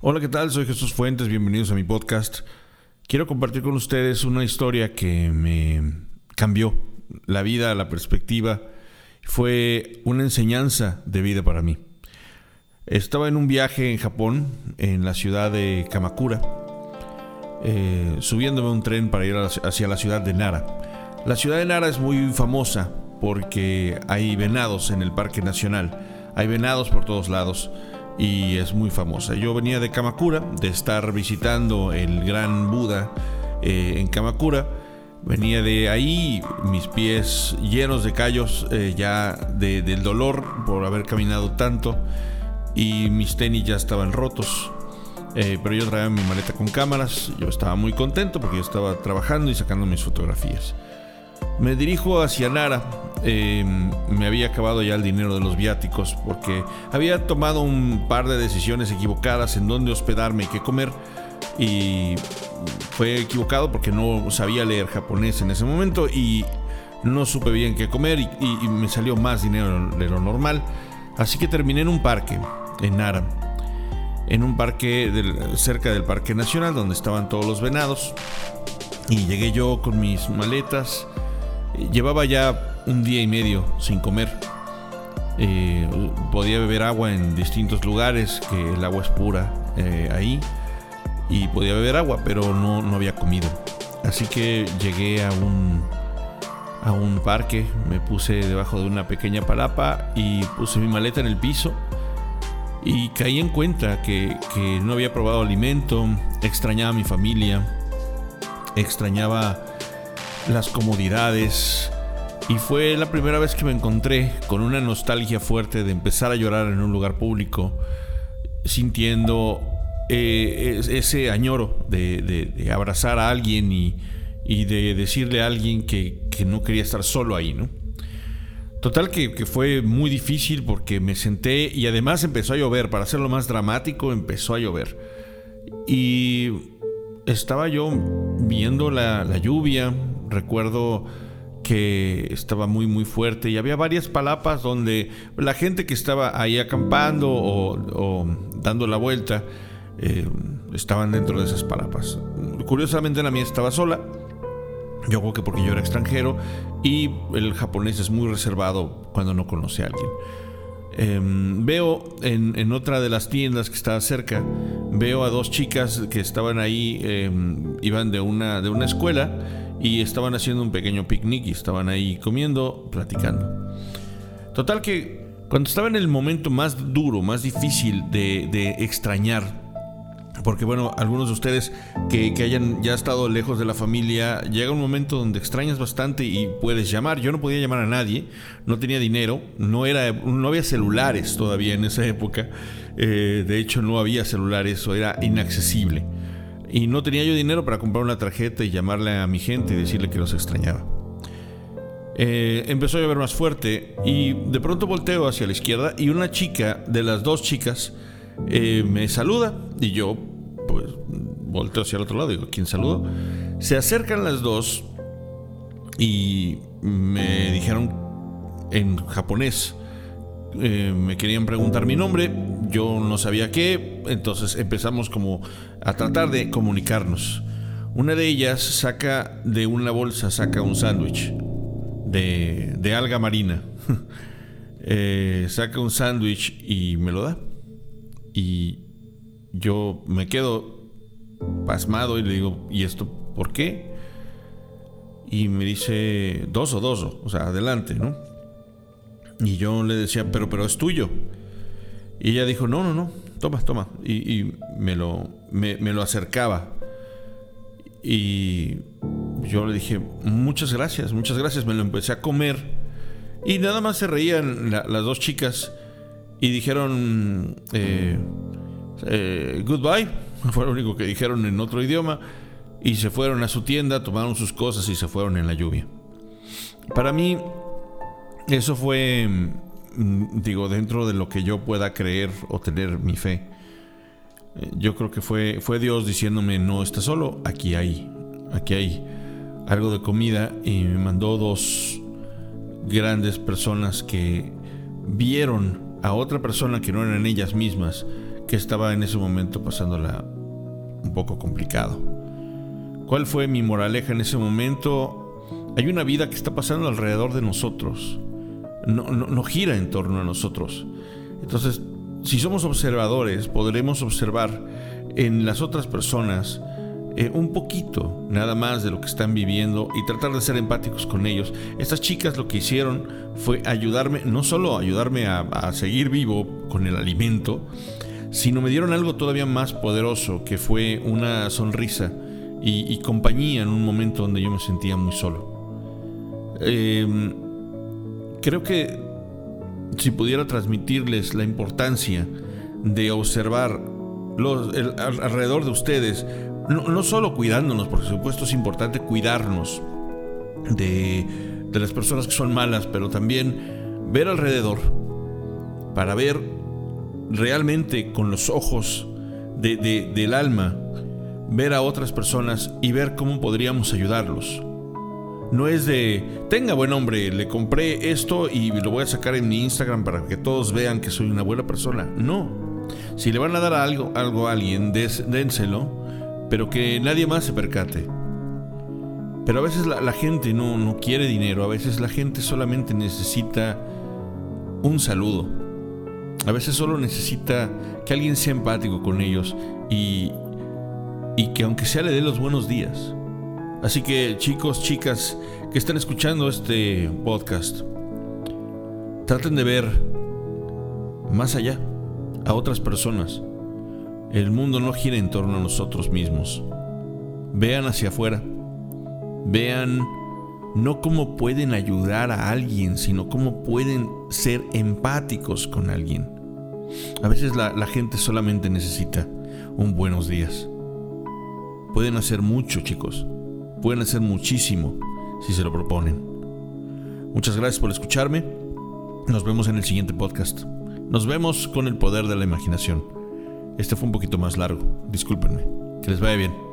Hola, ¿qué tal? Soy Jesús Fuentes, bienvenidos a mi podcast. Quiero compartir con ustedes una historia que me cambió la vida, la perspectiva. Fue una enseñanza de vida para mí. Estaba en un viaje en Japón, en la ciudad de Kamakura, eh, subiéndome un tren para ir hacia la ciudad de Nara. La ciudad de Nara es muy famosa porque hay venados en el Parque Nacional. Hay venados por todos lados y es muy famosa. Yo venía de Kamakura, de estar visitando el gran Buda eh, en Kamakura. Venía de ahí, mis pies llenos de callos eh, ya del dolor por haber caminado tanto y mis tenis ya estaban rotos. Eh, pero yo traía mi maleta con cámaras, yo estaba muy contento porque yo estaba trabajando y sacando mis fotografías. Me dirijo hacia Nara. Em, me había acabado ya el dinero de los viáticos porque había tomado un par de decisiones equivocadas en dónde hospedarme y qué comer. Y fue equivocado porque no sabía leer japonés en ese momento y no supe bien qué comer y, y me salió más dinero de lo normal. Así que terminé en un parque, en Nara en un parque cerca del Parque Nacional donde estaban todos los venados. Y llegué yo con mis maletas. Llevaba ya un día y medio sin comer. Eh, podía beber agua en distintos lugares, que el agua es pura eh, ahí. Y podía beber agua, pero no, no había comido. Así que llegué a un, a un parque, me puse debajo de una pequeña palapa y puse mi maleta en el piso y caí en cuenta que, no había probado alimento, extrañaba a mi familia, extrañaba las comodidades y fue la primera vez que me encontré con una nostalgia fuerte de empezar a llorar en un lugar público, sintiendo eh, ese añoro de, abrazar a alguien y, de decirle a alguien que, no quería estar solo ahí, ¿no? Total que, fue muy difícil porque me senté y además empezó a llover. Para hacerlo más dramático, empezó a llover. Y estaba yo viendo la, lluvia. Recuerdo que estaba muy muy fuerte y había varias palapas donde la gente que estaba ahí acampando o, dando la vuelta eh, estaban dentro de esas palapas. Curiosamente la mía estaba sola yo creo que porque yo era extranjero y el japonés es muy reservado cuando no conoce a alguien. Em, veo en, otra de las tiendas que estaba cerca, veo a dos chicas que estaban ahí, em, iban de una, de una escuela y estaban haciendo un pequeño picnic y estaban ahí comiendo, platicando. Total que cuando estaba en el momento más duro, más difícil de, extrañar porque bueno, algunos de ustedes que, hayan ya estado lejos de la familia, llega un momento donde extrañas bastante y puedes llamar. Yo no podía llamar a nadie, no tenía dinero, no, era, no había celulares todavía en esa época. Eh, de hecho, no había celulares, o era inaccesible. Y no tenía yo dinero para comprar una tarjeta y llamarle a mi gente y decirle que los extrañaba. Eh, empezó a llover más fuerte y de pronto volteo hacia la izquierda y una chica de las dos chicas eh, me saluda y yo pues volteo hacia el otro lado, digo, ¿quién saludo? Se acercan las dos y me dijeron en japonés, eh, me querían preguntar mi nombre, yo no sabía qué, entonces empezamos como a tratar de comunicarnos. Una de ellas saca de una bolsa, saca un sándwich de, de, alga marina. Eh, saca un sándwich y me lo da. Y yo me quedo pasmado y le digo, ¿y esto por qué? Y me dice, dos o dos, o sea, adelante, ¿no? Y yo le decía, pero, pero es tuyo. Y ella dijo, no, no, no, toma, toma. Y, me, lo, me, lo acercaba. Y yo le dije, muchas gracias, muchas gracias. Me lo empecé a comer. Y nada más se reían las dos chicas y dijeron eh, eh, goodbye, fue lo único que dijeron en otro idioma, y se fueron a su tienda, tomaron sus cosas y se fueron en la lluvia. Para mí, eso fue, mm, digo, dentro de lo que yo pueda creer o tener mi fe. Eh, yo creo que fue, fue Dios diciéndome, no estás solo, aquí hay, aquí hay algo de comida y me mandó dos grandes personas que vieron a otra persona que no eran ellas mismas, que estaba en ese momento pasándola un poco complicado. ¿Cuál fue mi moraleja en ese momento? Hay una vida que está pasando alrededor de nosotros. No, no, gira en torno a nosotros. Entonces, si somos observadores, podremos observar en las otras personas eh, un poquito nada más de lo que están viviendo y tratar de ser empáticos con ellos. Estas chicas lo que hicieron fue ayudarme, no solo ayudarme a seguir vivo con el alimento, sino me dieron algo todavía más poderoso, que fue una sonrisa y, compañía en un momento donde yo me sentía muy solo. Em, creo que si pudiera transmitirles la importancia de observar alrededor de ustedes, no, solo cuidándonos, por supuesto es importante cuidarnos de las personas que son malas, pero también ver alrededor para ver realmente con los ojos del alma, ver a otras personas y ver cómo podríamos ayudarlos. No es de, tenga buen hombre, le compré esto y lo voy a sacar en mi Instagram para que todos vean que soy una buena persona. No. Si le van a dar algo, algo a alguien, dénselo, pero que nadie más se percate. Pero a veces la, la gente no, no quiere dinero, a veces la gente solamente necesita un saludo a veces solo necesita que alguien sea empático con ellos y, y que aunque sea le dé los buenos días. Así que chicos, chicas que están escuchando este podcast, traten de ver más allá, a otras personas. El mundo no gira en torno a nosotros mismos. Vean hacia afuera. Vean no cómo pueden ayudar a alguien, sino cómo pueden ser empáticos con alguien. A veces la, gente solamente necesita un buenos días. Pueden hacer mucho, chicos. Pueden hacer muchísimo si se lo proponen. Muchas gracias por escucharme. Nos vemos en el siguiente podcast. Nos vemos con el poder de la imaginación. Este fue un poquito más largo. Discúlpenme. Que les vaya bien.